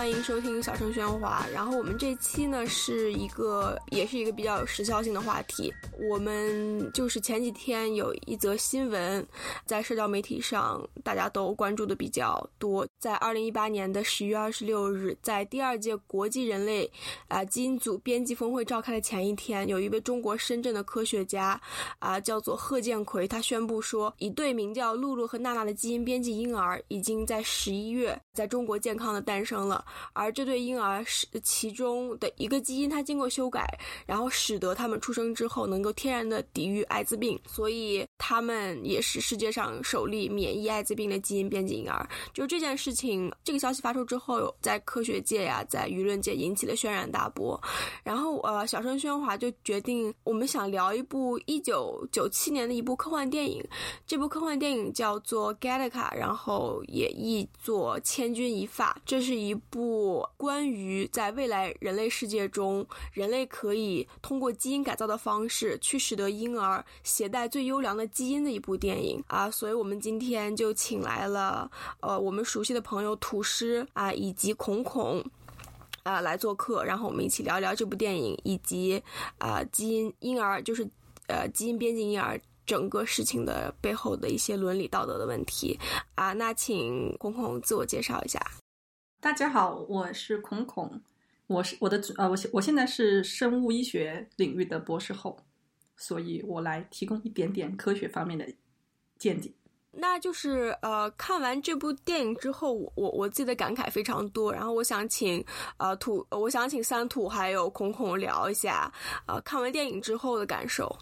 欢迎收听小声喧哗。然后我们这期呢是一个，也是一个比较有时效性的话题。我们就是前几天有一则新闻，在社交媒体上大家都关注的比较多。在二零一八年的十月二十六日，在第二届国际人类啊基因组编辑峰会召开的前一天，有一位中国深圳的科学家啊，叫做贺建奎，他宣布说，一对名叫露露和娜娜的基因编辑婴儿已经在十一月在中国健康的诞生了。而这对婴儿是其中的一个基因，它经过修改，然后使得他们出生之后能够天然的抵御艾滋病，所以他们也是世界上首例免疫艾滋病的基因编辑婴儿。就这件事情，这个消息发出之后，在科学界呀，在舆论界引起了轩然大波。然后呃，小声喧哗就决定，我们想聊一部一九九七年的一部科幻电影，这部科幻电影叫做《Gattaca》，然后也译作《千钧一发》，这是一部。部关于在未来人类世界中，人类可以通过基因改造的方式去使得婴儿携带最优良的基因的一部电影啊，所以我们今天就请来了呃我们熟悉的朋友土师啊以及孔孔啊来做客，然后我们一起聊聊这部电影以及啊基因婴儿就是呃基因编辑婴儿整个事情的背后的一些伦理道德的问题啊，那请孔孔自我介绍一下。大家好，我是孔孔，我是我的呃，我我现在是生物医学领域的博士后，所以我来提供一点点科学方面的见解。那就是呃，看完这部电影之后，我我我自己的感慨非常多，然后我想请呃土，我想请三土还有孔孔聊一下呃看完电影之后的感受。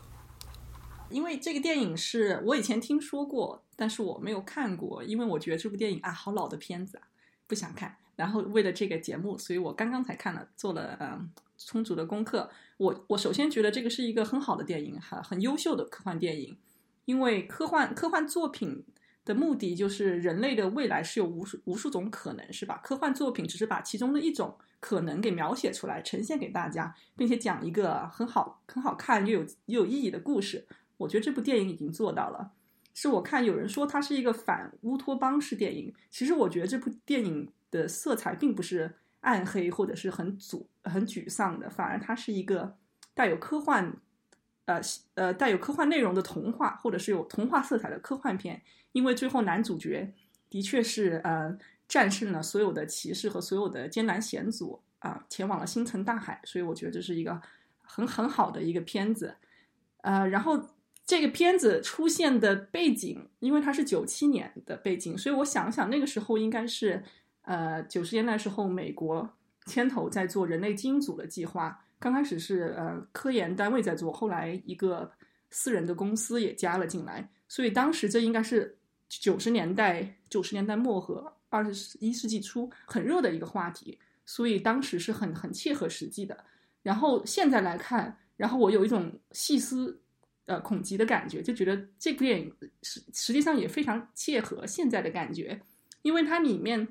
因为这个电影是我以前听说过，但是我没有看过，因为我觉得这部电影啊，好老的片子啊，不想看。然后为了这个节目，所以我刚刚才看了，做了嗯充足的功课。我我首先觉得这个是一个很好的电影，哈，很优秀的科幻电影。因为科幻科幻作品的目的就是人类的未来是有无数无数种可能，是吧？科幻作品只是把其中的一种可能给描写出来，呈现给大家，并且讲一个很好很好看又有又有意义的故事。我觉得这部电影已经做到了。是我看有人说它是一个反乌托邦式电影，其实我觉得这部电影。的色彩并不是暗黑或者是很沮很沮丧的，反而它是一个带有科幻，呃呃带有科幻内容的童话，或者是有童话色彩的科幻片。因为最后男主角的确是呃战胜了所有的骑士和所有的艰难险阻啊，前往了星辰大海，所以我觉得这是一个很很好的一个片子。呃，然后这个片子出现的背景，因为它是九七年的背景，所以我想想那个时候应该是。呃，九十年代时候，美国牵头在做人类基因组的计划。刚开始是呃科研单位在做，后来一个私人的公司也加了进来。所以当时这应该是九十年代九十年代末和二十一世纪初很热的一个话题。所以当时是很很切合实际的。然后现在来看，然后我有一种细思呃恐极的感觉，就觉得这部电影实实际上也非常切合现在的感觉，因为它里面。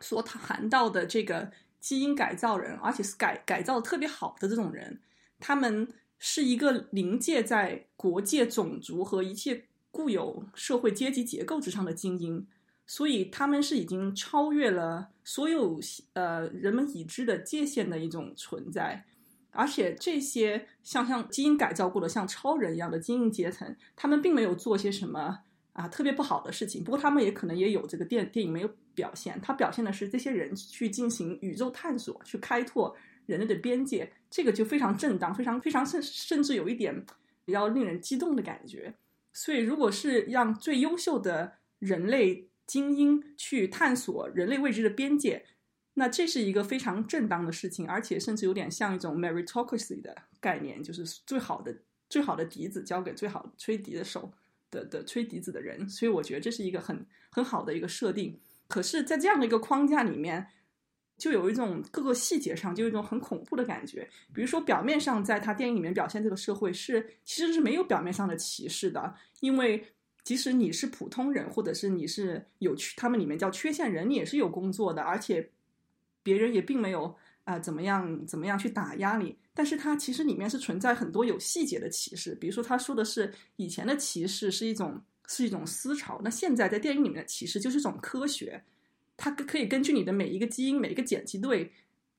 所谈到的这个基因改造人，而且是改改造特别好的这种人，他们是一个临界在国界、种族和一切固有社会阶级结构之上的精英，所以他们是已经超越了所有呃人们已知的界限的一种存在，而且这些像像基因改造过的像超人一样的精英阶层，他们并没有做些什么。啊，特别不好的事情。不过他们也可能也有这个电电影没有表现，它表现的是这些人去进行宇宙探索，去开拓人类的边界，这个就非常正当，非常非常甚甚至有一点比较令人激动的感觉。所以，如果是让最优秀的人类精英去探索人类未知的边界，那这是一个非常正当的事情，而且甚至有点像一种 meritocracy 的概念，就是最好的最好的笛子交给最好吹笛的手。的的吹笛子的人，所以我觉得这是一个很很好的一个设定。可是，在这样的一个框架里面，就有一种各个细节上就有一种很恐怖的感觉。比如说，表面上在他电影里面表现这个社会是其实是没有表面上的歧视的，因为即使你是普通人，或者是你是有他们里面叫缺陷人，你也是有工作的，而且别人也并没有啊怎么样怎么样去打压你。但是它其实里面是存在很多有细节的歧视，比如说他说的是以前的歧视是一种是一种思潮，那现在在电影里面的歧视就是一种科学，它可以根据你的每一个基因、每一个碱基对，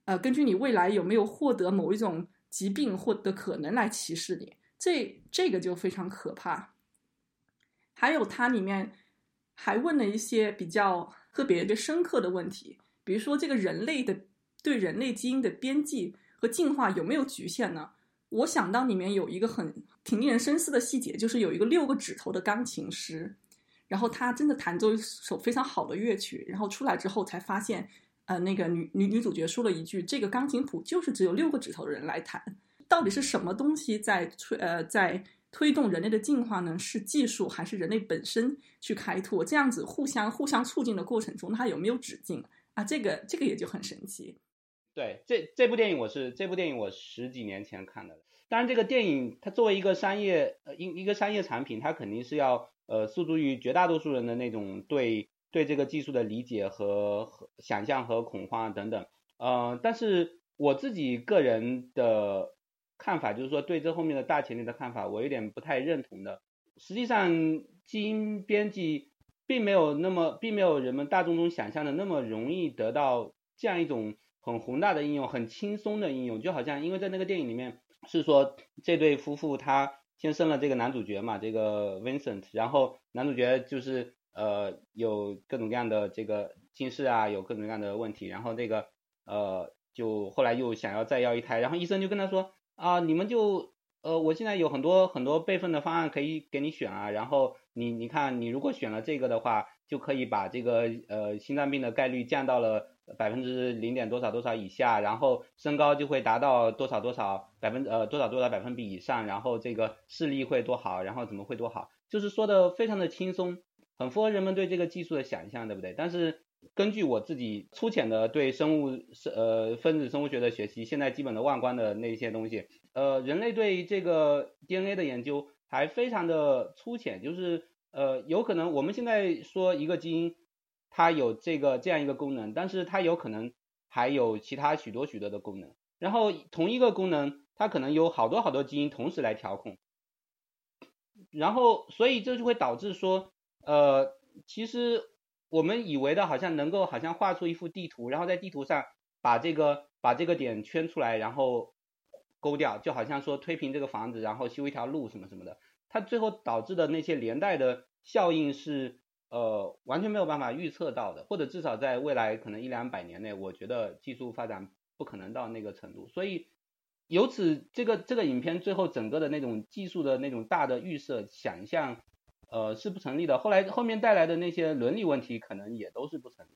呃，根据你未来有没有获得某一种疾病或的可能来歧视你。这这个就非常可怕。还有它里面还问了一些比较特别的深刻的问题，比如说这个人类的对人类基因的编辑和进化有没有局限呢？我想到里面有一个很挺令人深思的细节，就是有一个六个指头的钢琴师，然后他真的弹奏一首非常好的乐曲，然后出来之后才发现，呃，那个女女女主角说了一句：“这个钢琴谱就是只有六个指头的人来弹。”到底是什么东西在推呃在推动人类的进化呢？是技术还是人类本身去开拓？这样子互相互相促进的过程中，它有没有止境啊？这个这个也就很神奇。对，这这部电影我是这部电影我十几年前看的。当然，这个电影它作为一个商业呃一一个商业产品，它肯定是要呃诉诸于绝大多数人的那种对对这个技术的理解和和想象和恐慌等等。呃，但是我自己个人的。看法就是说，对这后面的大前提的看法，我有点不太认同的。实际上，基因编辑并没有那么，并没有人们大众中想象的那么容易得到这样一种很宏大的应用，很轻松的应用。就好像，因为在那个电影里面是说，这对夫妇他先生了这个男主角嘛，这个 Vincent，然后男主角就是呃有各种各样的这个近视啊，有各种各样的问题，然后这个呃就后来又想要再要一胎，然后医生就跟他说。啊，你们就呃，我现在有很多很多备份的方案可以给你选啊，然后你你看，你如果选了这个的话，就可以把这个呃心脏病的概率降到了百分之零点多少多少以下，然后身高就会达到多少多少百分呃多少多少百分比以上，然后这个视力会多好，然后怎么会多好，就是说的非常的轻松，很符合人们对这个技术的想象，对不对？但是。根据我自己粗浅的对生物生呃分子生物学的学习，现在基本的外观的那些东西，呃，人类对这个 DNA 的研究还非常的粗浅，就是呃，有可能我们现在说一个基因它有这个这样一个功能，但是它有可能还有其他许多许多的功能，然后同一个功能它可能有好多好多基因同时来调控，然后所以这就会导致说呃，其实。我们以为的好像能够好像画出一幅地图，然后在地图上把这个把这个点圈出来，然后勾掉，就好像说推平这个房子，然后修一条路什么什么的。它最后导致的那些连带的效应是呃完全没有办法预测到的，或者至少在未来可能一两百年内，我觉得技术发展不可能到那个程度。所以由此这个这个影片最后整个的那种技术的那种大的预设想象。呃，是不成立的。后来后面带来的那些伦理问题，可能也都是不成立。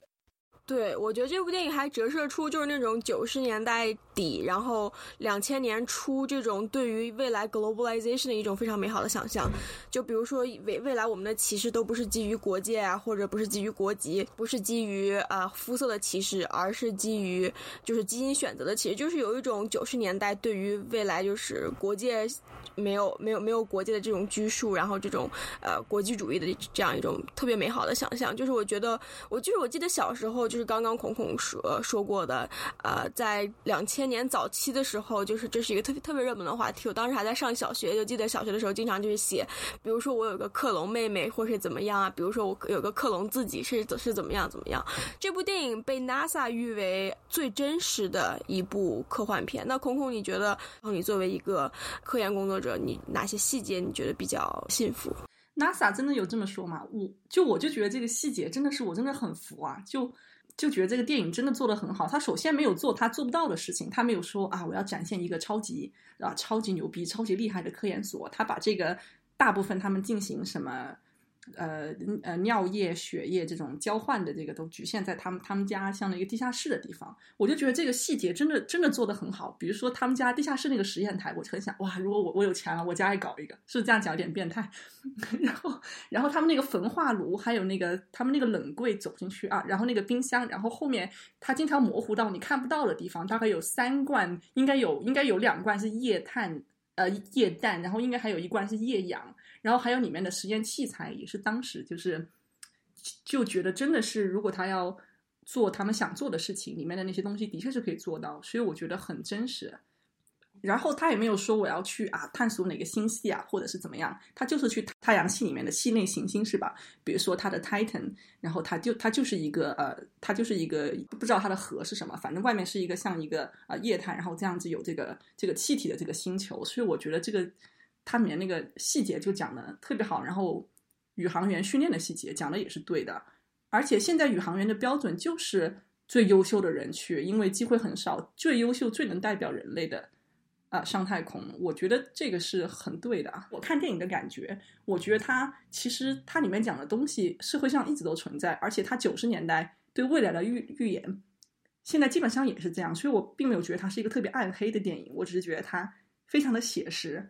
对，我觉得这部电影还折射出就是那种九十年代底，然后两千年初这种对于未来 globalization 的一种非常美好的想象。就比如说未未来我们的歧视都不是基于国界啊，或者不是基于国籍，不是基于呃肤色的歧视，而是基于就是基因选择的歧视。就是有一种九十年代对于未来就是国界没有没有没有国界的这种拘束，然后这种呃国际主义的这样一种特别美好的想象。就是我觉得我就是我记得小时候就。是刚刚孔孔说说过的，呃，在两千年早期的时候，就是这是一个特别特别热门的话题。我当时还在上小学，就记得小学的时候经常就是写，比如说我有个克隆妹妹，或是怎么样啊，比如说我有个克隆自己是是怎么样怎么样。这部电影被 NASA 誉为最真实的一部科幻片。那孔孔，你觉得，你作为一个科研工作者，你哪些细节你觉得比较信服？NASA 真的有这么说吗？我就我就觉得这个细节真的是我真的很服啊，就。就觉得这个电影真的做得很好。他首先没有做他做不到的事情，他没有说啊，我要展现一个超级啊超级牛逼、超级厉害的科研所。他把这个大部分他们进行什么？呃呃，尿液、血液这种交换的这个都局限在他们他们家像一个地下室的地方，我就觉得这个细节真的真的做的很好。比如说他们家地下室那个实验台，我很想哇，如果我我有钱了，我家也搞一个，是这样讲有点变态。然后然后他们那个焚化炉，还有那个他们那个冷柜走进去啊，然后那个冰箱，然后后面它经常模糊到你看不到的地方，大概有三罐，应该有应该有两罐是液碳呃液氮，然后应该还有一罐是液氧。然后还有里面的实验器材也是当时就是就觉得真的是，如果他要做他们想做的事情，里面的那些东西的确是可以做到，所以我觉得很真实。然后他也没有说我要去啊探索哪个星系啊，或者是怎么样，他就是去太阳系里面的系内行星是吧？比如说它的 Titan，然后它就它就是一个呃，它就是一个不知道它的核是什么，反正外面是一个像一个啊液态，然后这样子有这个这个气体的这个星球，所以我觉得这个它里面那个细节就讲的特别好，然后宇航员训练的细节讲的也是对的，而且现在宇航员的标准就是最优秀的人去，因为机会很少，最优秀最能代表人类的。啊，上太空，我觉得这个是很对的。我看电影的感觉，我觉得它其实它里面讲的东西，社会上一直都存在，而且它九十年代对未来的预预言，现在基本上也是这样，所以我并没有觉得它是一个特别暗黑的电影，我只是觉得它非常的写实，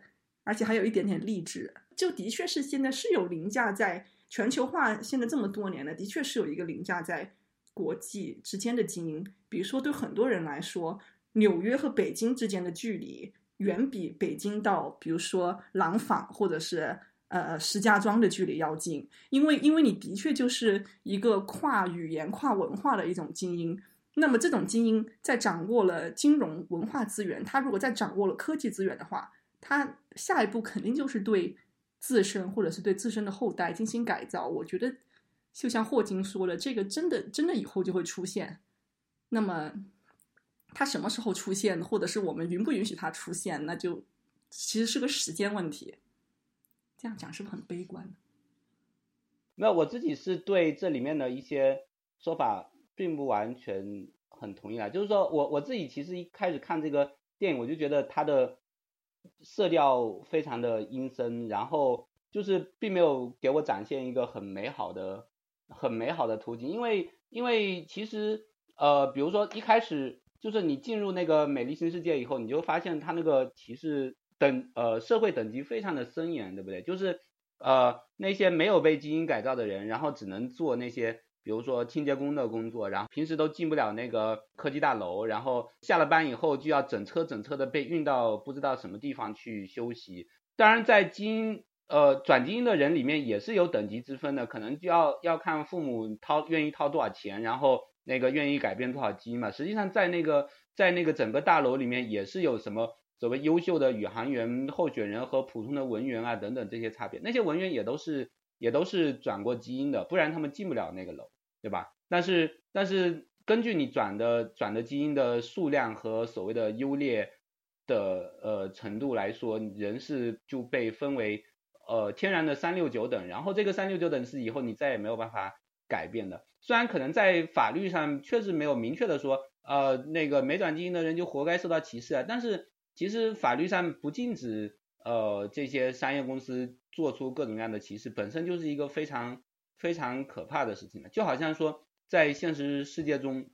而且还有一点点励志。就的确是现在是有凌驾在全球化现在这么多年了，的确是有一个凌驾在国际之间的精英，比如说对很多人来说。纽约和北京之间的距离远比北京到，比如说廊坊或者是呃石家庄的距离要近，因为因为你的确就是一个跨语言、跨文化的一种精英。那么这种精英在掌握了金融文化资源，他如果在掌握了科技资源的话，他下一步肯定就是对自身或者是对自身的后代进行改造。我觉得就像霍金说的，这个真的真的以后就会出现。那么。它什么时候出现，或者是我们允不允许它出现，那就其实是个时间问题。这样讲是不是很悲观？没有，我自己是对这里面的一些说法并不完全很同意啊。就是说我我自己其实一开始看这个电影，我就觉得它的色调非常的阴森，然后就是并没有给我展现一个很美好的、很美好的图景。因为因为其实呃，比如说一开始。就是你进入那个美丽新世界以后，你就发现它那个歧视等呃社会等级非常的森严，对不对？就是呃那些没有被基因改造的人，然后只能做那些比如说清洁工的工作，然后平时都进不了那个科技大楼，然后下了班以后就要整车整车的被运到不知道什么地方去休息。当然，在基因呃转基因的人里面也是有等级之分的，可能就要要看父母掏愿意掏多少钱，然后。那个愿意改变多少基因嘛？实际上，在那个在那个整个大楼里面，也是有什么所谓优秀的宇航员候选人和普通的文员啊等等这些差别。那些文员也都是也都是转过基因的，不然他们进不了那个楼，对吧？但是但是根据你转的转的基因的数量和所谓的优劣的呃程度来说，人是就被分为呃天然的三六九等，然后这个三六九等是以后你再也没有办法改变的。虽然可能在法律上确实没有明确的说，呃，那个没转基因的人就活该受到歧视啊，但是其实法律上不禁止呃这些商业公司做出各种各样的歧视，本身就是一个非常非常可怕的事情了。就好像说在现实世界中，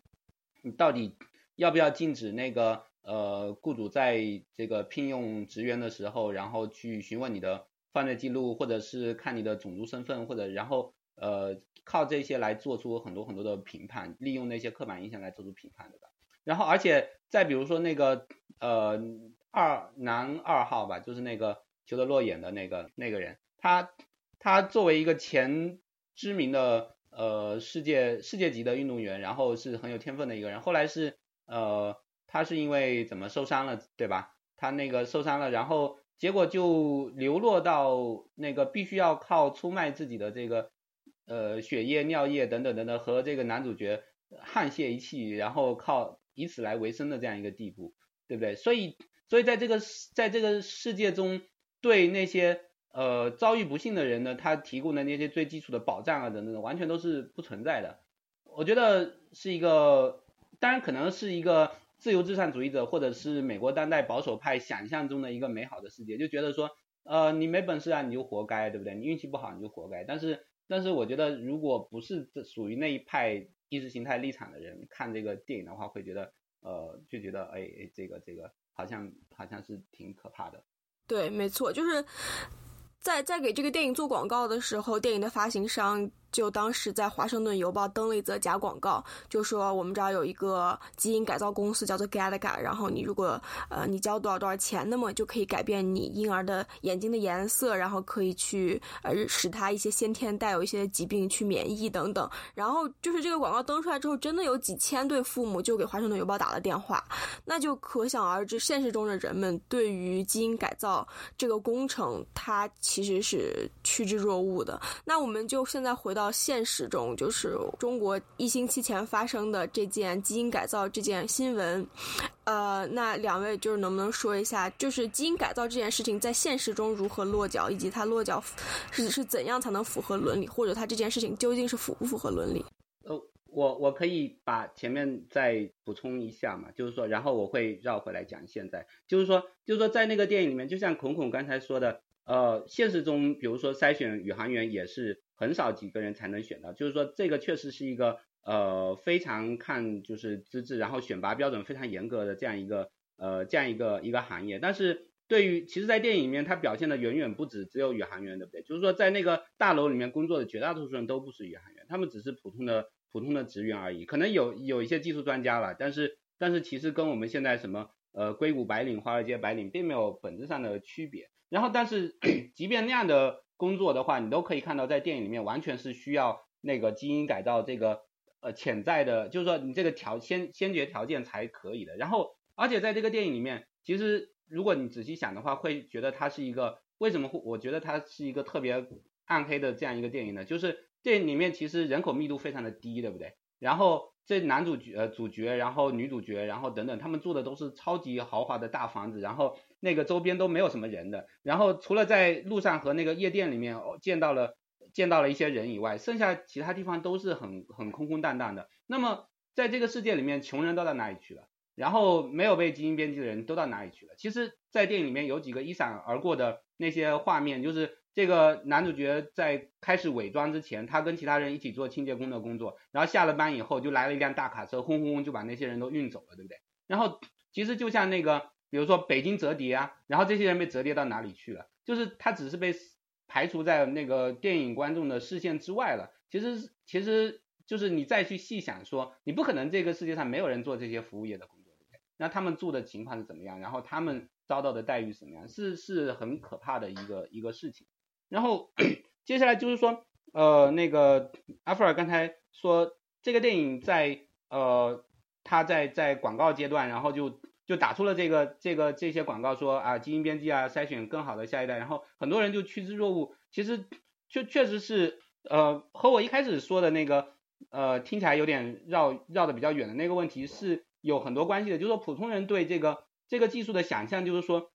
你到底要不要禁止那个呃雇主在这个聘用职员的时候，然后去询问你的犯罪记录，或者是看你的种族身份，或者然后呃。靠这些来做出很多很多的评判，利用那些刻板印象来做出评判，对吧？然后，而且再比如说那个呃二男二号吧，就是那个裘德洛演的那个那个人，他他作为一个前知名的呃世界世界级的运动员，然后是很有天分的一个人，后来是呃他是因为怎么受伤了，对吧？他那个受伤了，然后结果就流落到那个必须要靠出卖自己的这个。呃，血液、尿液等等等等，和这个男主角沆瀣一气，然后靠以此来维生的这样一个地步，对不对？所以，所以在这个在这个世界中，对那些呃遭遇不幸的人呢，他提供的那些最基础的保障啊等等，完全都是不存在的。我觉得是一个，当然可能是一个自由至上主义者或者是美国当代保守派想象中的一个美好的世界，就觉得说，呃，你没本事啊，你就活该，对不对？你运气不好，你就活该。但是。但是我觉得，如果不是这属于那一派意识形态立场的人看这个电影的话，会觉得，呃，就觉得，哎哎，这个这个好像好像是挺可怕的。对，没错，就是在在给这个电影做广告的时候，电影的发行商就当时在《华盛顿邮报》登了一则假广告，就说我们这儿有一个基因改造公司叫做 Galaga，然后你如果呃你交多少多少钱，那么就可以改变你婴儿的眼睛的颜色，然后可以去呃使他一些先天带有一些疾病去免疫等等。然后就是这个广告登出来之后，真的有几千对父母就给《华盛顿邮报》打了电话，那就可想而知，现实中的人们对于基因改造这个工程，它其实是趋之若鹜的。那我们就现在回到现实中，就是中国一星期前发生的这件基因改造这件新闻。呃，那两位就是能不能说一下，就是基因改造这件事情在现实中如何落脚，以及它落脚是是怎样才能符合伦理，或者它这件事情究竟是符不符合伦理？呃，我我可以把前面再补充一下嘛，就是说，然后我会绕回来讲现在，就是说，就是说在那个电影里面，就像孔孔刚才说的。呃，现实中，比如说筛选宇航员也是很少几个人才能选到，就是说这个确实是一个呃非常看就是资质，然后选拔标准非常严格的这样一个呃这样一个一个行业。但是对于其实，在电影里面，它表现的远远不止只有宇航员，对不对？就是说在那个大楼里面工作的绝大多数人都不是宇航员，他们只是普通的普通的职员而已。可能有有一些技术专家了，但是但是其实跟我们现在什么呃硅谷白领、华尔街白领并没有本质上的区别。然后，但是即便那样的工作的话，你都可以看到，在电影里面完全是需要那个基因改造这个呃潜在的，就是说你这个条先先决条件才可以的。然后，而且在这个电影里面，其实如果你仔细想的话，会觉得它是一个为什么会？我觉得它是一个特别暗黑的这样一个电影呢？就是电影里面其实人口密度非常的低，对不对？然后这男主角、呃主角，然后女主角，然后等等，他们住的都是超级豪华的大房子，然后。那个周边都没有什么人的，然后除了在路上和那个夜店里面见到了见到了一些人以外，剩下其他地方都是很很空空荡荡的。那么在这个世界里面，穷人都到哪里去了？然后没有被基因编辑的人都到哪里去了？其实，在电影里面有几个一闪而过的那些画面，就是这个男主角在开始伪装之前，他跟其他人一起做清洁工的工作，然后下了班以后就来了一辆大卡车，轰轰轰就把那些人都运走了，对不对？然后其实就像那个。比如说北京折叠啊，然后这些人被折叠到哪里去了？就是他只是被排除在那个电影观众的视线之外了。其实其实就是你再去细想说，你不可能这个世界上没有人做这些服务业的工作，对不对？那他们住的情况是怎么样？然后他们遭到的待遇怎么样？是是很可怕的一个一个事情。然后 接下来就是说，呃，那个阿弗尔刚才说这个电影在呃他在在广告阶段，然后就。就打出了这个这个这些广告说啊基因编辑啊筛选更好的下一代，然后很多人就趋之若鹜。其实确确实是呃和我一开始说的那个呃听起来有点绕绕的比较远的那个问题是有很多关系的。就是说普通人对这个这个技术的想象就是说，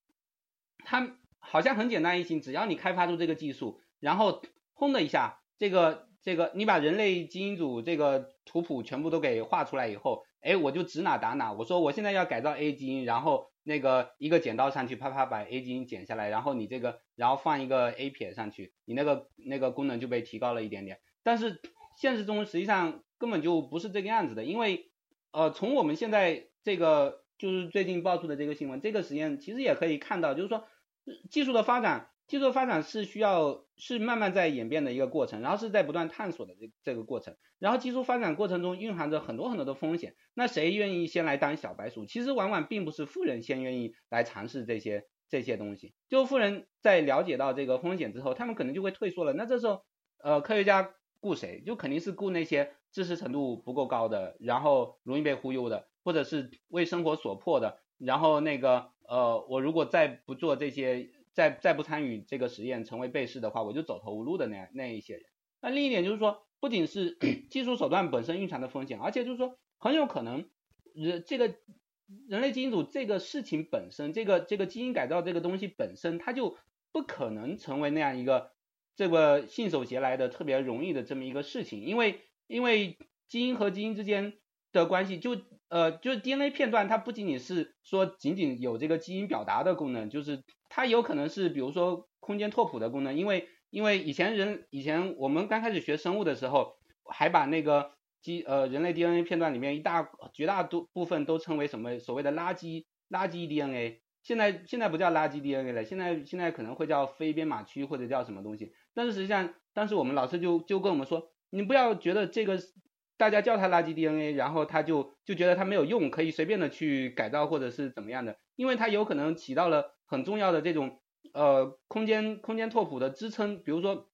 它好像很简单易行，只要你开发出这个技术，然后轰的一下，这个这个你把人类基因组这个图谱全部都给画出来以后。哎，我就指哪打哪。我说我现在要改造 A 基因，然后那个一个剪刀上去，啪啪把 A 基因剪下来，然后你这个，然后放一个 A 撇上去，你那个那个功能就被提高了一点点。但是现实中实际上根本就不是这个样子的，因为呃，从我们现在这个就是最近爆出的这个新闻，这个实验其实也可以看到，就是说技术的发展。技术发展是需要是慢慢在演变的一个过程，然后是在不断探索的这这个过程，然后技术发展过程中蕴含着很多很多的风险。那谁愿意先来当小白鼠？其实往往并不是富人先愿意来尝试这些这些东西，就富人在了解到这个风险之后，他们可能就会退缩了。那这时候，呃，科学家雇谁？就肯定是雇那些知识程度不够高的，然后容易被忽悠的，或者是为生活所迫的。然后那个，呃，我如果再不做这些。再再不参与这个实验，成为被试的话，我就走投无路的那那一些人。那另一点就是说，不仅是 技术手段本身蕴藏的风险，而且就是说，很有可能人这个人类基因组这个事情本身，这个这个基因改造这个东西本身，它就不可能成为那样一个这个信手拈来的特别容易的这么一个事情，因为因为基因和基因之间的关系就。呃，就是 DNA 片段，它不仅仅是说仅仅有这个基因表达的功能，就是它有可能是比如说空间拓扑的功能，因为因为以前人以前我们刚开始学生物的时候，还把那个基呃人类 DNA 片段里面一大绝大多部分都称为什么所谓的垃圾垃圾 DNA，现在现在不叫垃圾 DNA 了，现在现在可能会叫非编码区或者叫什么东西，但是实际上当时我们老师就就跟我们说，你不要觉得这个大家叫它垃圾 DNA，然后他就就觉得它没有用，可以随便的去改造或者是怎么样的，因为它有可能起到了很重要的这种呃空间空间拓扑的支撑，比如说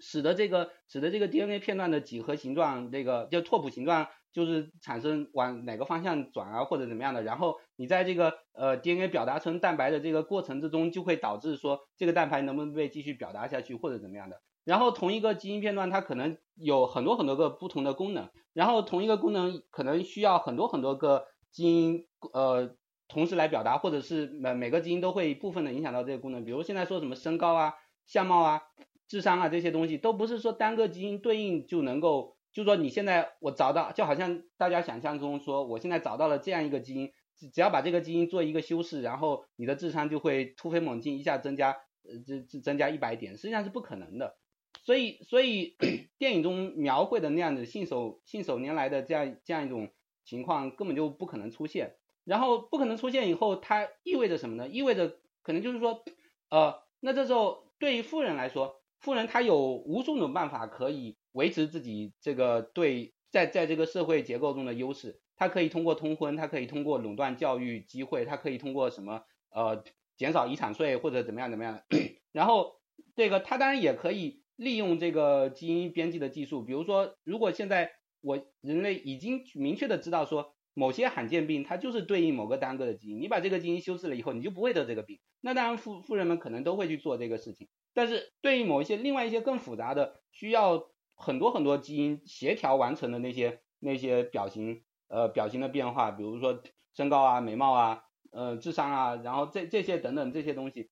使得这个使得这个 DNA 片段的几何形状，这个就拓扑形状就是产生往哪个方向转啊或者怎么样的，然后你在这个呃 DNA 表达成蛋白的这个过程之中，就会导致说这个蛋白能不能被继续表达下去或者怎么样的。然后同一个基因片段它可能有很多很多个不同的功能，然后同一个功能可能需要很多很多个基因呃同时来表达，或者是每每个基因都会部分的影响到这个功能。比如现在说什么身高啊、相貌啊、智商啊这些东西，都不是说单个基因对应就能够，就说你现在我找到，就好像大家想象中说我现在找到了这样一个基因，只要把这个基因做一个修饰，然后你的智商就会突飞猛进，一下增加呃这这增加一百点，实际上是不可能的。所以，所以 电影中描绘的那样的信手信手拈来的这样这样一种情况根本就不可能出现。然后不可能出现以后，它意味着什么呢？意味着可能就是说，呃，那这时候对于富人来说，富人他有无数种办法可以维持自己这个对在在这个社会结构中的优势。他可以通过通婚，他可以通过垄断教育机会，他可以通过什么呃减少遗产税或者怎么样怎么样。然后这个他当然也可以。利用这个基因编辑的技术，比如说，如果现在我人类已经明确的知道说某些罕见病它就是对应某个单个的基因，你把这个基因修饰了以后，你就不会得这个病。那当然富富人们可能都会去做这个事情，但是对于某一些另外一些更复杂的需要很多很多基因协调完成的那些那些表型呃表型的变化，比如说身高啊、美貌啊、呃智商啊，然后这这些等等这些东西，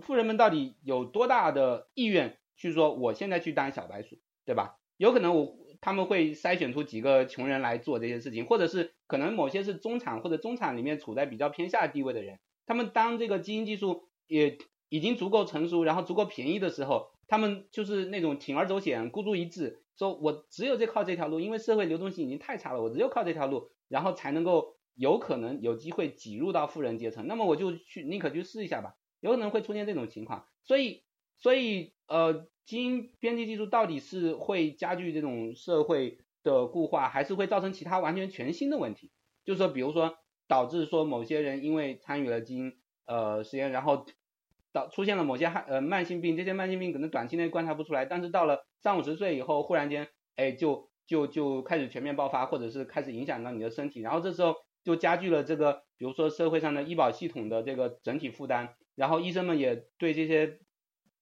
富人们到底有多大的意愿？去说我现在去当小白鼠，对吧？有可能我他们会筛选出几个穷人来做这些事情，或者是可能某些是中产或者中产里面处在比较偏下地位的人，他们当这个基因技术也已经足够成熟，然后足够便宜的时候，他们就是那种铤而走险、孤注一掷，说我只有这靠这条路，因为社会流动性已经太差了，我只有靠这条路，然后才能够有可能有机会挤入到富人阶层，那么我就去宁可去试一下吧，有可能会出现这种情况，所以。所以，呃，基因编辑技术到底是会加剧这种社会的固化，还是会造成其他完全全新的问题？就是说，比如说导致说某些人因为参与了基因呃实验，然后导出现了某些呃慢性病，这些慢性病可能短期内观察不出来，但是到了三五十岁以后，忽然间，哎，就就就开始全面爆发，或者是开始影响到你的身体，然后这时候就加剧了这个，比如说社会上的医保系统的这个整体负担，然后医生们也对这些。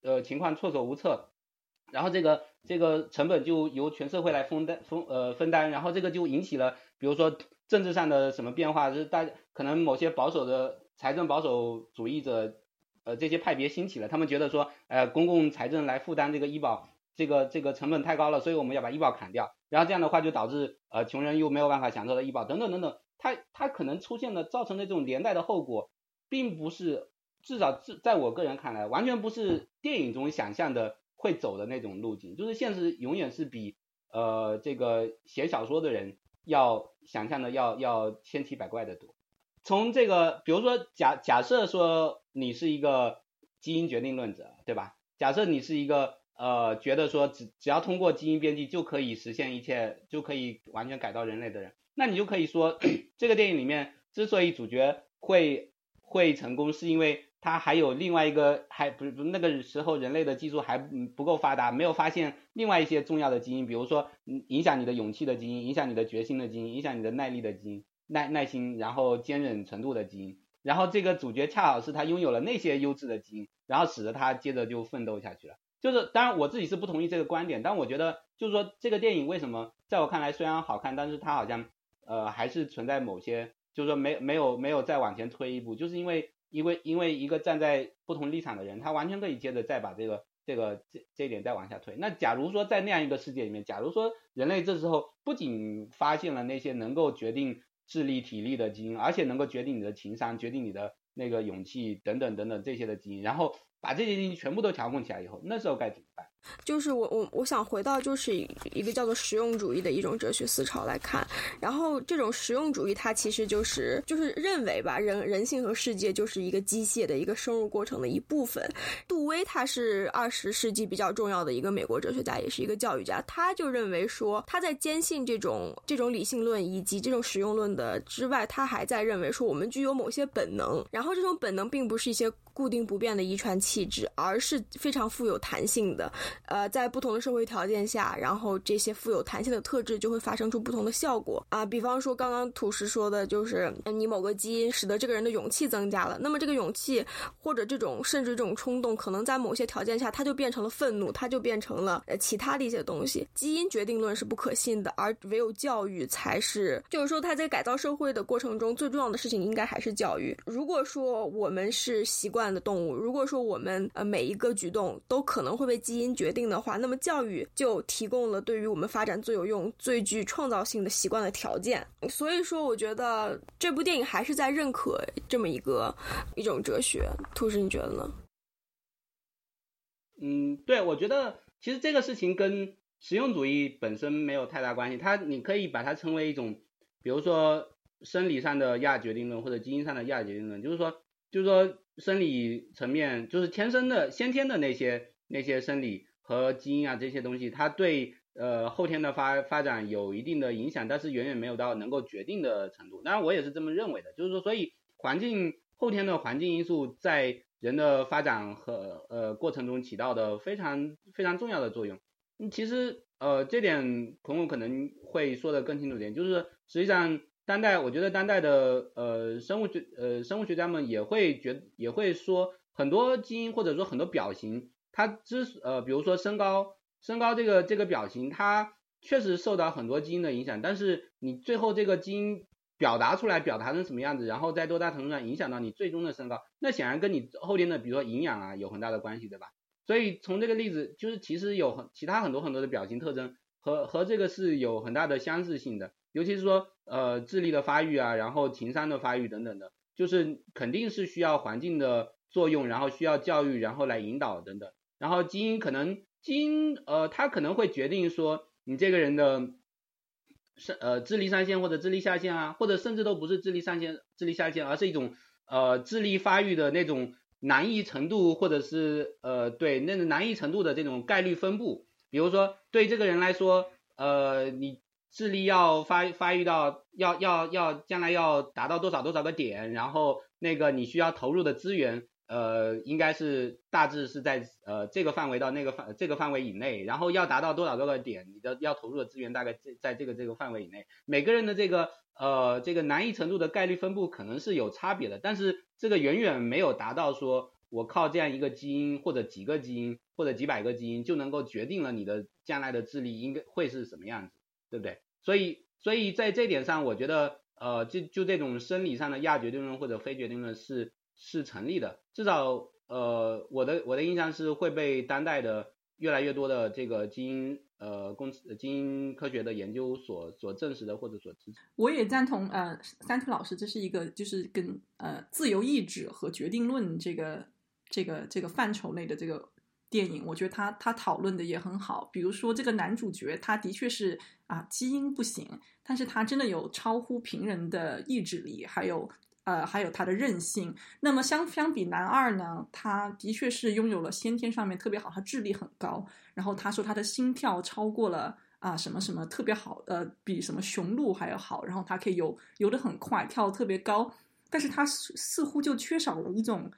呃，情况措手无策，然后这个这个成本就由全社会来分担分呃分担，然后这个就引起了，比如说政治上的什么变化，就是大可能某些保守的财政保守主义者，呃这些派别兴起了，他们觉得说，呃公共财政来负担这个医保，这个这个成本太高了，所以我们要把医保砍掉，然后这样的话就导致呃穷人又没有办法享受到医保等等等等，它它可能出现的造成的这种连带的后果，并不是。至少在在我个人看来，完全不是电影中想象的会走的那种路径，就是现实永远是比呃这个写小说的人要想象的要要千奇百怪的多。从这个，比如说假假设说你是一个基因决定论者，对吧？假设你是一个呃觉得说只只要通过基因编辑就可以实现一切，就可以完全改造人类的人，那你就可以说 这个电影里面之所以主角会会成功，是因为它还有另外一个，还不是不那个时候人类的技术还不够发达，没有发现另外一些重要的基因，比如说影响你的勇气的基因，影响你的决心的基因，影响你的耐力的基因，耐耐心然后坚韧程度的基因，然后这个主角恰好是他拥有了那些优质的基因，然后使得他接着就奋斗下去了。就是当然我自己是不同意这个观点，但我觉得就是说这个电影为什么在我看来虽然好看，但是它好像呃还是存在某些就是说没没有没有再往前推一步，就是因为。因为因为一个站在不同立场的人，他完全可以接着再把这个这个这这一点再往下推。那假如说在那样一个世界里面，假如说人类这时候不仅发现了那些能够决定智力体力的基因，而且能够决定你的情商、决定你的那个勇气等等等等这些的基因，然后把这些基因全部都调控起来以后，那时候该怎么办？就是我我我想回到就是一个叫做实用主义的一种哲学思潮来看，然后这种实用主义它其实就是就是认为吧，人人性和世界就是一个机械的一个生物过程的一部分。杜威他是二十世纪比较重要的一个美国哲学家，也是一个教育家，他就认为说他在坚信这种这种理性论以及这种实用论的之外，他还在认为说我们具有某些本能，然后这种本能并不是一些固定不变的遗传气质，而是非常富有弹性的。呃，在不同的社会条件下，然后这些富有弹性的特质就会发生出不同的效果啊。比方说，刚刚土石说的就是你某个基因使得这个人的勇气增加了，那么这个勇气或者这种甚至这种冲动，可能在某些条件下，它就变成了愤怒，它就变成了呃其他的一些东西。基因决定论是不可信的，而唯有教育才是。就是说，他在改造社会的过程中，最重要的事情应该还是教育。如果说我们是习惯的动物，如果说我们呃每一个举动都可能会被基因决定的话，那么教育就提供了对于我们发展最有用、最具创造性的习惯的条件。所以说，我觉得这部电影还是在认可这么一个一种哲学。兔师，你觉得呢？嗯，对，我觉得其实这个事情跟实用主义本身没有太大关系。它你可以把它称为一种，比如说生理上的亚决定论或者基因上的亚决定论，就是说，就是说生理层面就是天生的、先天的那些那些生理。和基因啊这些东西，它对呃后天的发发展有一定的影响，但是远远没有到能够决定的程度。当然，我也是这么认为的，就是说，所以环境后天的环境因素在人的发展和呃过程中起到的非常非常重要的作用。其实呃这点孔孔可能会说的更清楚点，就是实际上当代我觉得当代的呃生物学呃生物学家们也会觉也会说很多基因或者说很多表型。它之呃，比如说身高，身高这个这个表型，它确实受到很多基因的影响，但是你最后这个基因表达出来，表达成什么样子，然后在多大程度上影响到你最终的身高，那显然跟你后天的，比如说营养啊，有很大的关系，对吧？所以从这个例子，就是其实有很其他很多很多的表情特征和和这个是有很大的相似性的，尤其是说呃智力的发育啊，然后情商的发育等等的，就是肯定是需要环境的作用，然后需要教育，然后来引导等等。然后基因可能基因呃，它可能会决定说你这个人的是呃智力上限或者智力下限啊，或者甚至都不是智力上限、智力下限，而是一种呃智力发育的那种难易程度，或者是呃对那种难易程度的这种概率分布。比如说对这个人来说，呃你智力要发发育到要要要将来要达到多少多少个点，然后那个你需要投入的资源。呃，应该是大致是在呃这个范围到那个范这个范围以内，然后要达到多少多少点，你的要投入的资源大概在在这个这个范围以内。每个人的这个呃这个难易程度的概率分布可能是有差别的，但是这个远远没有达到说我靠这样一个基因或者几个基因或者几百个基因就能够决定了你的将来的智力应该会是什么样子，对不对？所以所以在这点上，我觉得呃就就这种生理上的亚决定论或者非决定论是。是成立的，至少呃，我的我的印象是会被当代的越来越多的这个基因呃公司基因科学的研究所所证实的或者所支持。我也赞同呃，三特老师，这是一个就是跟呃自由意志和决定论这个这个这个范畴内的这个电影，我觉得他他讨论的也很好。比如说这个男主角，他的确是啊基因不行，但是他真的有超乎平人的意志力，还有。呃，还有他的韧性。那么相相比男二呢，他的确是拥有了先天上面特别好，他智力很高。然后他说他的心跳超过了啊什么什么特别好，呃，比什么雄鹿还要好。然后他可以游游得很快，跳得特别高。但是他似乎就缺少了一种。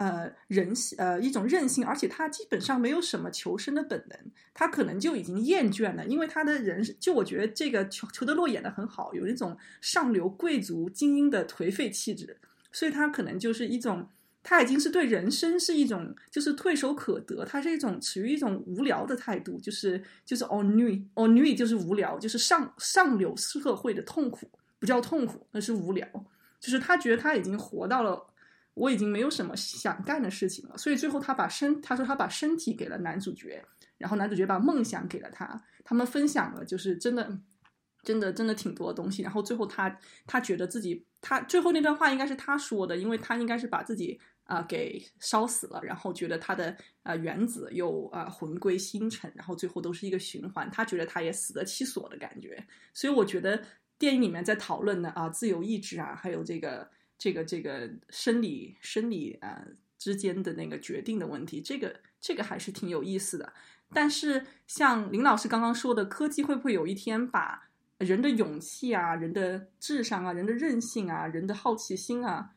呃，人性呃一种韧性，而且他基本上没有什么求生的本能，他可能就已经厌倦了，因为他的人就我觉得这个裘裘德洛演的很好，有一种上流贵族精英的颓废气质，所以他可能就是一种，他已经是对人生是一种就是唾手可得，他是一种处于一种无聊的态度，就是就是 ennui ennui 就是无聊，就是上上流社会的痛苦，不叫痛苦，那是无聊，就是他觉得他已经活到了。我已经没有什么想干的事情了，所以最后他把身，他说他把身体给了男主角，然后男主角把梦想给了他，他们分享了，就是真的，真的，真的挺多东西。然后最后他他觉得自己，他最后那段话应该是他说的，因为他应该是把自己啊给烧死了，然后觉得他的呃原子又啊魂归星辰，然后最后都是一个循环，他觉得他也死得其所的感觉。所以我觉得电影里面在讨论的啊自由意志啊，还有这个这个这个生理生理啊之间的那个决定的问题，这个这个还是挺有意思的。但是像林老师刚刚说的，科技会不会有一天把人的勇气啊、人的智商啊、人的韧性啊、人的好奇心啊？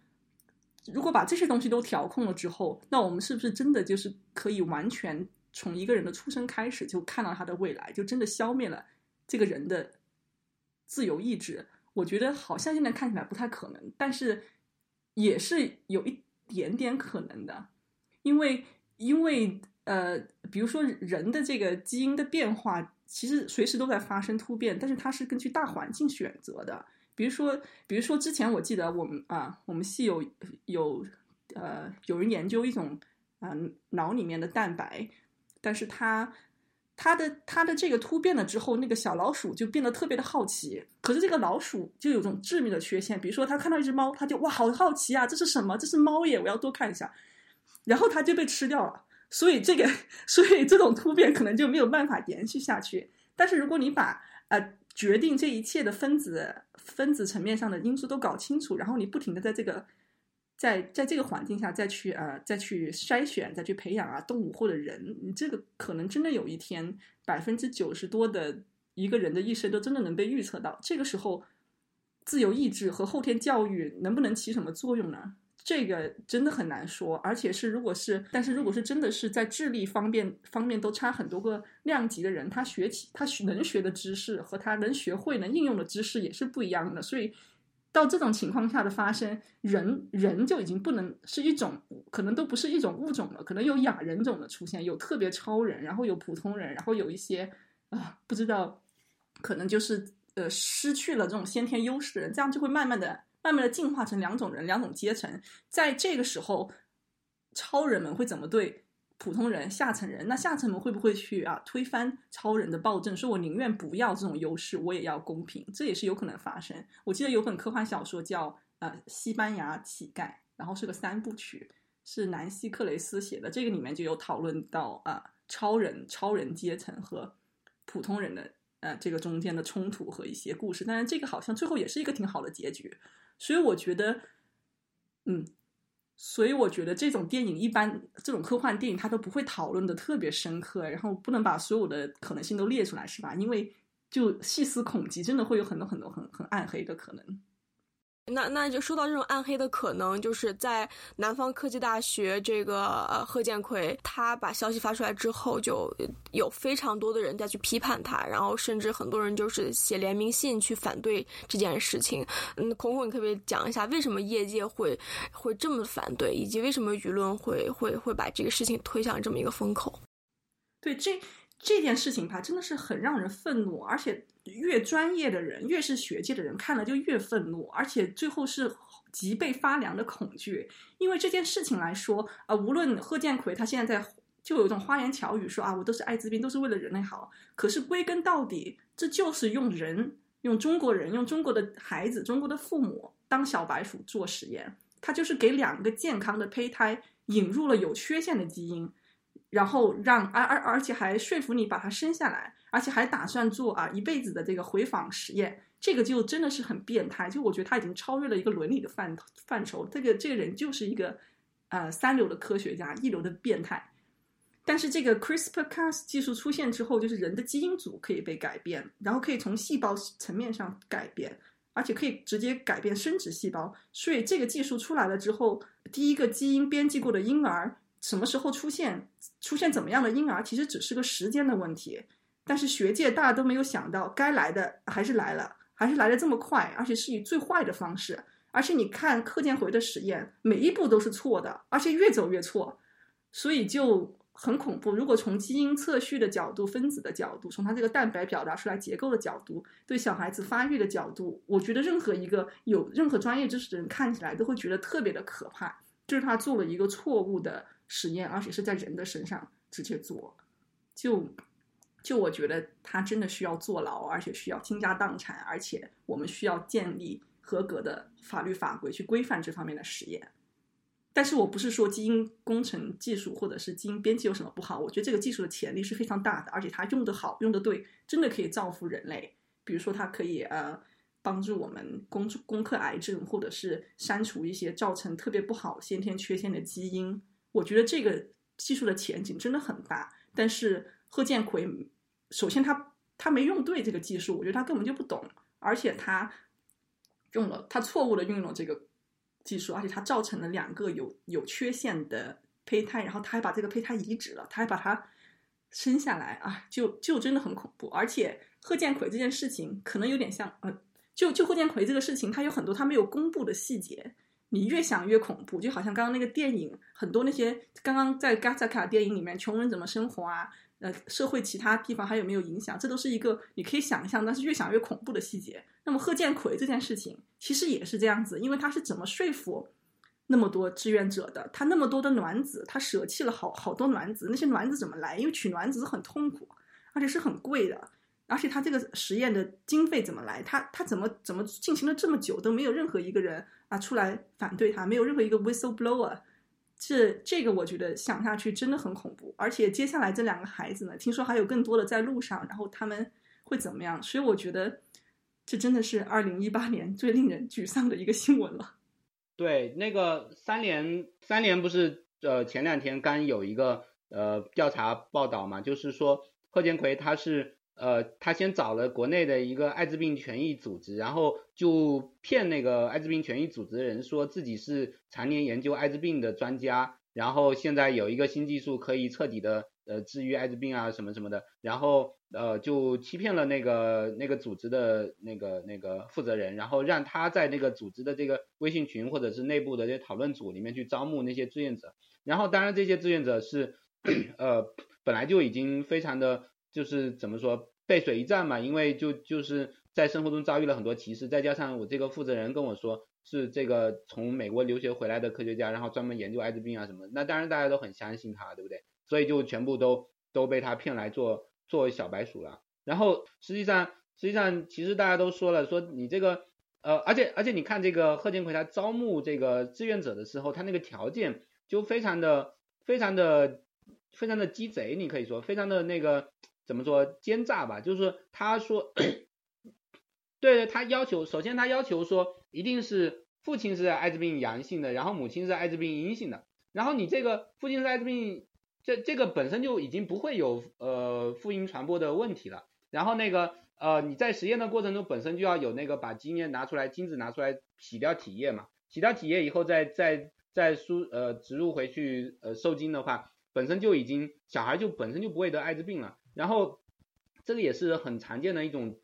如果把这些东西都调控了之后，那我们是不是真的就是可以完全从一个人的出生开始就看到他的未来，就真的消灭了这个人的自由意志？我觉得好像现在看起来不太可能，但是也是有一点点可能的，因为因为呃，比如说人的这个基因的变化，其实随时都在发生突变，但是它是根据大环境选择的。比如说，比如说，之前我记得我们啊，我们系有有呃有人研究一种啊脑里面的蛋白，但是它它的它的这个突变了之后，那个小老鼠就变得特别的好奇。可是这个老鼠就有种致命的缺陷，比如说它看到一只猫，它就哇好好奇啊，这是什么？这是猫耶，我要多看一下。然后它就被吃掉了。所以这个，所以这种突变可能就没有办法延续下去。但是如果你把呃。决定这一切的分子分子层面上的因素都搞清楚，然后你不停的在这个在在这个环境下再去呃再去筛选再去培养啊动物或者人，你这个可能真的有一天百分之九十多的一个人的一生都真的能被预测到。这个时候，自由意志和后天教育能不能起什么作用呢？这个真的很难说，而且是如果是，但是如果是真的是在智力方面方面都差很多个量级的人，他学起他能学的知识和他能学会能应用的知识也是不一样的。所以到这种情况下的发生，人人就已经不能是一种，可能都不是一种物种了，可能有亚人种的出现，有特别超人，然后有普通人，然后有一些啊不知道，可能就是呃失去了这种先天优势的人，这样就会慢慢的。慢慢的进化成两种人，两种阶层。在这个时候，超人们会怎么对普通人、下层人？那下层们会不会去啊推翻超人的暴政？说我宁愿不要这种优势，我也要公平。这也是有可能发生。我记得有本科幻小说叫《呃西班牙乞丐》，然后是个三部曲，是南希克雷斯写的。这个里面就有讨论到啊超人、超人阶层和普通人的呃这个中间的冲突和一些故事。但是这个好像最后也是一个挺好的结局。所以我觉得，嗯，所以我觉得这种电影一般，这种科幻电影它都不会讨论的特别深刻，然后不能把所有的可能性都列出来，是吧？因为就细思恐极，真的会有很多很多很很暗黑的可能。那那就说到这种暗黑的可能，就是在南方科技大学这个呃贺建奎，他把消息发出来之后，就有非常多的人在去批判他，然后甚至很多人就是写联名信去反对这件事情。嗯，孔孔，你可不可以讲一下为什么业界会会这么反对，以及为什么舆论会会会把这个事情推向这么一个风口？对这。这件事情吧，真的是很让人愤怒，而且越专业的人，越是学界的人看了就越愤怒，而且最后是脊背发凉的恐惧。因为这件事情来说，啊，无论贺建奎他现在在就有一种花言巧语说啊，我都是艾滋病，都是为了人类好。可是归根到底，这就是用人，用中国人，用中国的孩子，中国的父母当小白鼠做实验，他就是给两个健康的胚胎引入了有缺陷的基因。然后让而而而且还说服你把它生下来，而且还打算做啊一辈子的这个回访实验，这个就真的是很变态。就我觉得他已经超越了一个伦理的范范畴，这个这个人就是一个呃三流的科学家，一流的变态。但是这个 CRISPR-Cas 技术出现之后，就是人的基因组可以被改变，然后可以从细胞层面上改变，而且可以直接改变生殖细胞。所以这个技术出来了之后，第一个基因编辑过的婴儿。什么时候出现出现怎么样的婴儿，其实只是个时间的问题。但是学界大家都没有想到，该来的还是来了，还是来的这么快，而且是以最坏的方式。而且你看柯建回的实验，每一步都是错的，而且越走越错，所以就很恐怖。如果从基因测序的角度、分子的角度，从它这个蛋白表达出来结构的角度，对小孩子发育的角度，我觉得任何一个有任何专业知识的人看起来都会觉得特别的可怕，就是他做了一个错误的。实验，而且是在人的身上直接做，就就我觉得他真的需要坐牢，而且需要倾家荡产，而且我们需要建立合格的法律法规去规范这方面的实验。但是我不是说基因工程技术或者是基因编辑有什么不好，我觉得这个技术的潜力是非常大的，而且它用得好、用得对，真的可以造福人类。比如说，它可以呃帮助我们攻攻克癌症，或者是删除一些造成特别不好先天缺陷的基因。我觉得这个技术的前景真的很大。但是贺建奎，首先他他没用对这个技术，我觉得他根本就不懂，而且他用了他错误的运用了这个。技术，而且他造成了两个有有缺陷的胚胎，然后他还把这个胚胎移植了，他还把它生下来啊，就就真的很恐怖。而且贺建奎这件事情可能有点像，呃，就就贺建奎这个事情，他有很多他没有公布的细节，你越想越恐怖，就好像刚刚那个电影，很多那些刚刚在嘎萨卡电影里面，穷人怎么生活啊，呃，社会其他地方还有没有影响，这都是一个你可以想象，但是越想越恐怖的细节。那么贺建奎这件事情其实也是这样子，因为他是怎么说服那么多志愿者的？他那么多的卵子，他舍弃了好好多卵子，那些卵子怎么来？因为取卵子是很痛苦，而且是很贵的，而且他这个实验的经费怎么来？他他怎么怎么进行了这么久都没有任何一个人啊出来反对他，没有任何一个 whistleblower，这这个我觉得想下去真的很恐怖。而且接下来这两个孩子呢，听说还有更多的在路上，然后他们会怎么样？所以我觉得。这真的是二零一八年最令人沮丧的一个新闻了。对，那个三联，三联不是呃前两天刚有一个呃调查报道嘛，就是说贺建奎他是呃他先找了国内的一个艾滋病权益组织，然后就骗那个艾滋病权益组织的人说自己是常年研究艾滋病的专家，然后现在有一个新技术可以彻底的。呃，治愈艾滋病啊，什么什么的，然后呃，就欺骗了那个那个组织的那个那个负责人，然后让他在那个组织的这个微信群或者是内部的这些讨论组里面去招募那些志愿者，然后当然这些志愿者是 呃本来就已经非常的就是怎么说背水一战嘛，因为就就是在生活中遭遇了很多歧视，再加上我这个负责人跟我说是这个从美国留学回来的科学家，然后专门研究艾滋病啊什么，那当然大家都很相信他，对不对？所以就全部都都被他骗来做做小白鼠了。然后实际上实际上其实大家都说了，说你这个呃，而且而且你看这个贺建奎他招募这个志愿者的时候，他那个条件就非常的非常的非常的鸡贼，你可以说非常的那个怎么说奸诈吧？就是他说，对他要求首先他要求说一定是父亲是艾滋病阳性的，然后母亲是艾滋病阴性的，然后你这个父亲是艾滋病。这这个本身就已经不会有呃父婴传播的问题了，然后那个呃你在实验的过程中本身就要有那个把精液拿出来精子拿出来洗掉体液嘛，洗掉体液以后再再再输呃植入回去呃受精的话，本身就已经小孩就本身就不会得艾滋病了，然后这个也是很常见的一种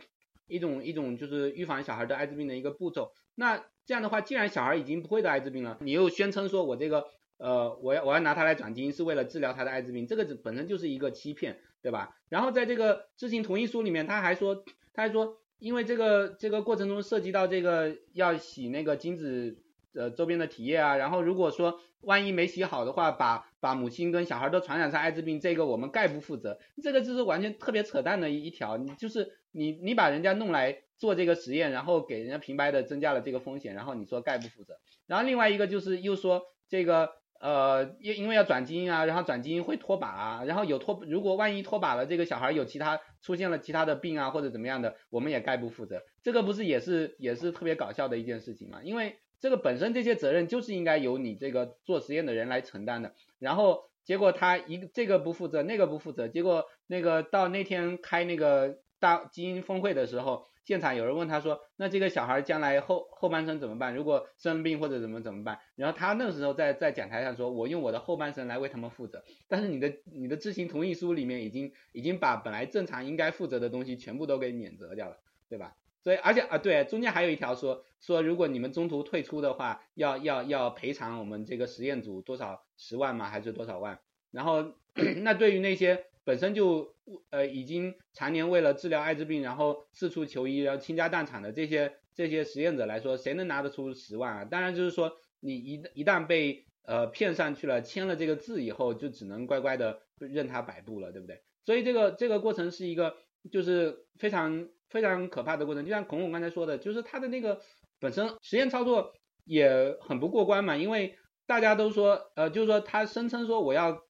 一种一种就是预防小孩得艾滋病的一个步骤。那这样的话，既然小孩已经不会得艾滋病了，你又宣称说我这个。呃，我要我要拿它来转基因，是为了治疗他的艾滋病，这个本身就是一个欺骗，对吧？然后在这个知情同意书里面，他还说，他还说，因为这个这个过程中涉及到这个要洗那个精子呃周边的体液啊，然后如果说万一没洗好的话，把把母亲跟小孩都传染上艾滋病，这个我们概不负责。这个就是完全特别扯淡的一一条，你就是你你把人家弄来做这个实验，然后给人家平白的增加了这个风险，然后你说概不负责。然后另外一个就是又说这个。呃，因因为要转基因啊，然后转基因会脱靶啊，然后有脱，如果万一脱靶了，这个小孩有其他出现了其他的病啊或者怎么样的，我们也概不负责。这个不是也是也是特别搞笑的一件事情嘛？因为这个本身这些责任就是应该由你这个做实验的人来承担的，然后结果他一这个不负责，那个不负责，结果那个到那天开那个大基因峰会的时候。现场有人问他说：“那这个小孩将来后后半生怎么办？如果生病或者怎么怎么办？”然后他那个时候在在讲台上说：“我用我的后半生来为他们负责。”但是你的你的知情同意书里面已经已经把本来正常应该负责的东西全部都给免责掉了，对吧？所以而且啊对，中间还有一条说说如果你们中途退出的话，要要要赔偿我们这个实验组多少十万吗？还是多少万？然后那对于那些。本身就呃已经常年为了治疗艾滋病，然后四处求医，然后倾家荡产的这些这些实验者来说，谁能拿得出十万啊？当然就是说你一一旦被呃骗上去了，签了这个字以后，就只能乖乖的任他摆布了，对不对？所以这个这个过程是一个就是非常非常可怕的过程。就像孔孔刚才说的，就是他的那个本身实验操作也很不过关嘛，因为大家都说，呃，就是说他声称说我要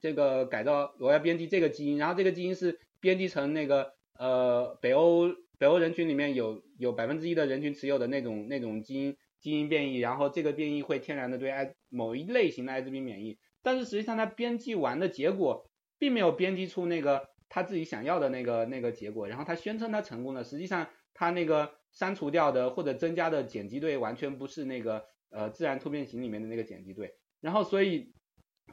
这个改造，我要编辑这个基因，然后这个基因是编辑成那个呃北欧北欧人群里面有有百分之一的人群持有的那种那种基因基因变异，然后这个变异会天然的对艾某一类型的艾滋病免疫，但是实际上他编辑完的结果并没有编辑出那个他自己想要的那个那个结果，然后他宣称他成功了，实际上他那个删除掉的或者增加的碱基对完全不是那个。呃，自然突变型里面的那个碱基对，然后所以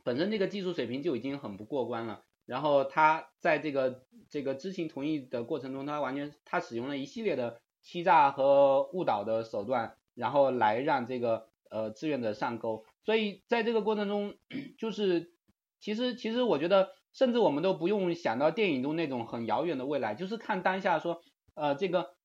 本身这个技术水平就已经很不过关了。然后他在这个这个知情同意的过程中，他完全他使用了一系列的欺诈和误导的手段，然后来让这个呃志愿者上钩。所以在这个过程中，就是其实其实我觉得，甚至我们都不用想到电影中那种很遥远的未来，就是看当下说，呃，这个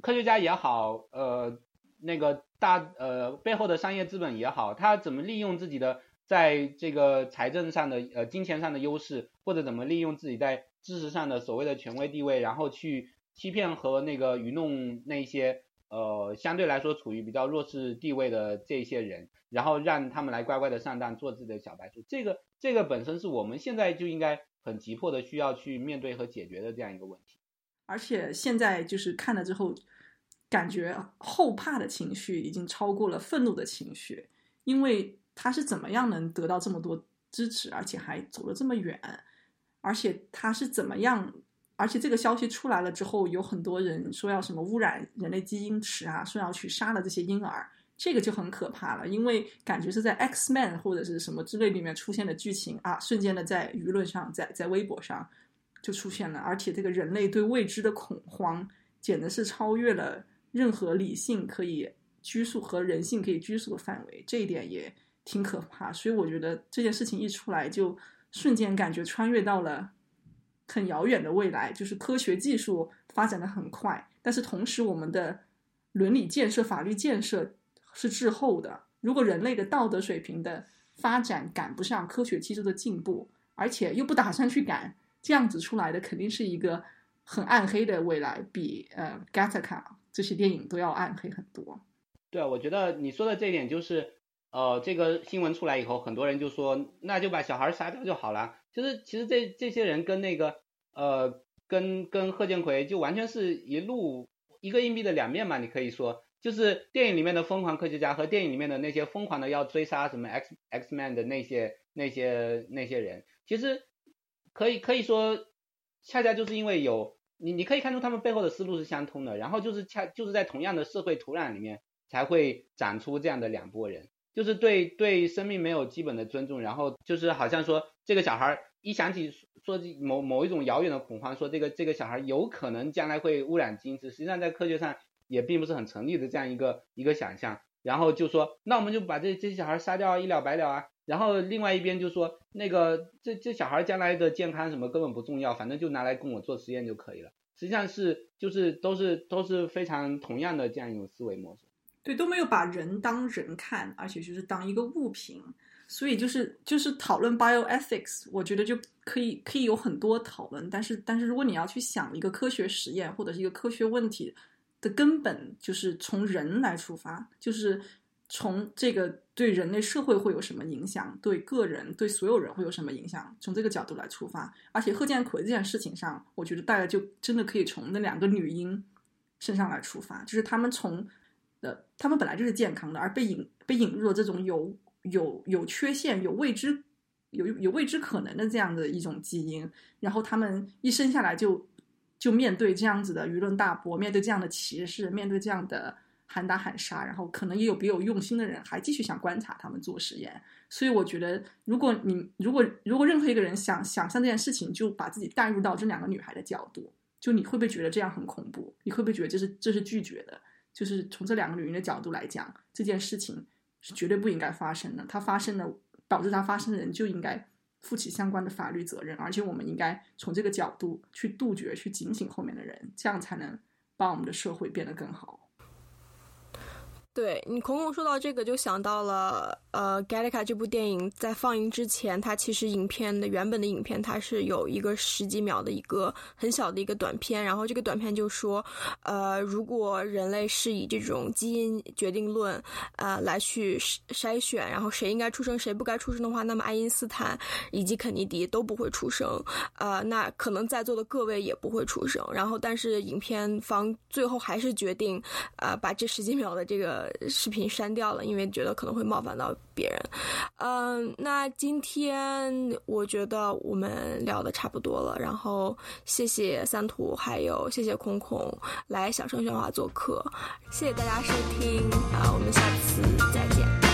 科学家也好，呃。那个大呃背后的商业资本也好，他怎么利用自己的在这个财政上的呃金钱上的优势，或者怎么利用自己在知识上的所谓的权威地位，然后去欺骗和那个愚弄那些呃相对来说处于比较弱势地位的这些人，然后让他们来乖乖的上当做自己的小白鼠，这个这个本身是我们现在就应该很急迫的需要去面对和解决的这样一个问题。而且现在就是看了之后。感觉后怕的情绪已经超过了愤怒的情绪，因为他是怎么样能得到这么多支持，而且还走了这么远，而且他是怎么样，而且这个消息出来了之后，有很多人说要什么污染人类基因池啊，说要去杀了这些婴儿，这个就很可怕了，因为感觉是在 X Man 或者是什么之类里面出现的剧情啊，瞬间的在舆论上，在在微博上就出现了，而且这个人类对未知的恐慌，简直是超越了。任何理性可以拘束和人性可以拘束的范围，这一点也挺可怕。所以我觉得这件事情一出来，就瞬间感觉穿越到了很遥远的未来。就是科学技术发展的很快，但是同时我们的伦理建设、法律建设是滞后的。如果人类的道德水平的发展赶不上科学技术的进步，而且又不打算去赶，这样子出来的肯定是一个很暗黑的未来，比呃 Gattaca。这些电影都要暗黑很多。对啊，我觉得你说的这一点就是，呃，这个新闻出来以后，很多人就说，那就把小孩杀掉就好了。就是其实这这些人跟那个，呃，跟跟贺建奎就完全是一路一个硬币的两面嘛。你可以说，就是电影里面的疯狂科学家和电影里面的那些疯狂的要追杀什么 X X Man 的那些那些那些人，其实可以可以说，恰恰就是因为有。你你可以看出他们背后的思路是相通的，然后就是恰就是在同样的社会土壤里面才会长出这样的两拨人，就是对对生命没有基本的尊重，然后就是好像说这个小孩一想起说某某一种遥远的恐慌，说这个这个小孩有可能将来会污染精子，实际上在科学上也并不是很成立的这样一个一个想象，然后就说那我们就把这这些小孩杀掉一了百了啊。然后另外一边就说那个这这小孩将来的健康什么根本不重要，反正就拿来供我做实验就可以了。实际上是就是都是都是非常同样的这样一种思维模式。对，都没有把人当人看，而且就是当一个物品。所以就是就是讨论 bioethics，我觉得就可以可以有很多讨论。但是但是如果你要去想一个科学实验或者是一个科学问题的根本，就是从人来出发，就是。从这个对人类社会会有什么影响，对个人对所有人会有什么影响？从这个角度来出发，而且贺建奎这件事情上，我觉得大家就真的可以从那两个女婴身上来出发，就是他们从呃，他们本来就是健康的，而被引被引入了这种有有有缺陷、有未知、有有未知可能的这样的一种基因，然后他们一生下来就就面对这样子的舆论大波，面对这样的歧视，面对这样的。喊打喊杀，然后可能也有别有用心的人还继续想观察他们做实验，所以我觉得，如果你如果如果任何一个人想想象这件事情，就把自己带入到这两个女孩的角度，就你会不会觉得这样很恐怖？你会不会觉得这是这是拒绝的？就是从这两个女人的角度来讲，这件事情是绝对不应该发生的。它发生了，导致它发生的人就应该负起相关的法律责任，而且我们应该从这个角度去杜绝、去警醒后面的人，这样才能把我们的社会变得更好。对你，孔孔说到这个，就想到了，呃，《Galica》这部电影在放映之前，它其实影片的原本的影片，它是有一个十几秒的一个很小的一个短片，然后这个短片就说，呃，如果人类是以这种基因决定论，呃，来去筛选，然后谁应该出生，谁不该出生的话，那么爱因斯坦以及肯尼迪都不会出生，呃，那可能在座的各位也不会出生，然后但是影片方最后还是决定，呃，把这十几秒的这个视频删掉了，因为觉得可能会冒犯到别人。嗯，那今天我觉得我们聊的差不多了，然后谢谢三图，还有谢谢空空来小声喧哗做客，谢谢大家收听啊，我们下次再见。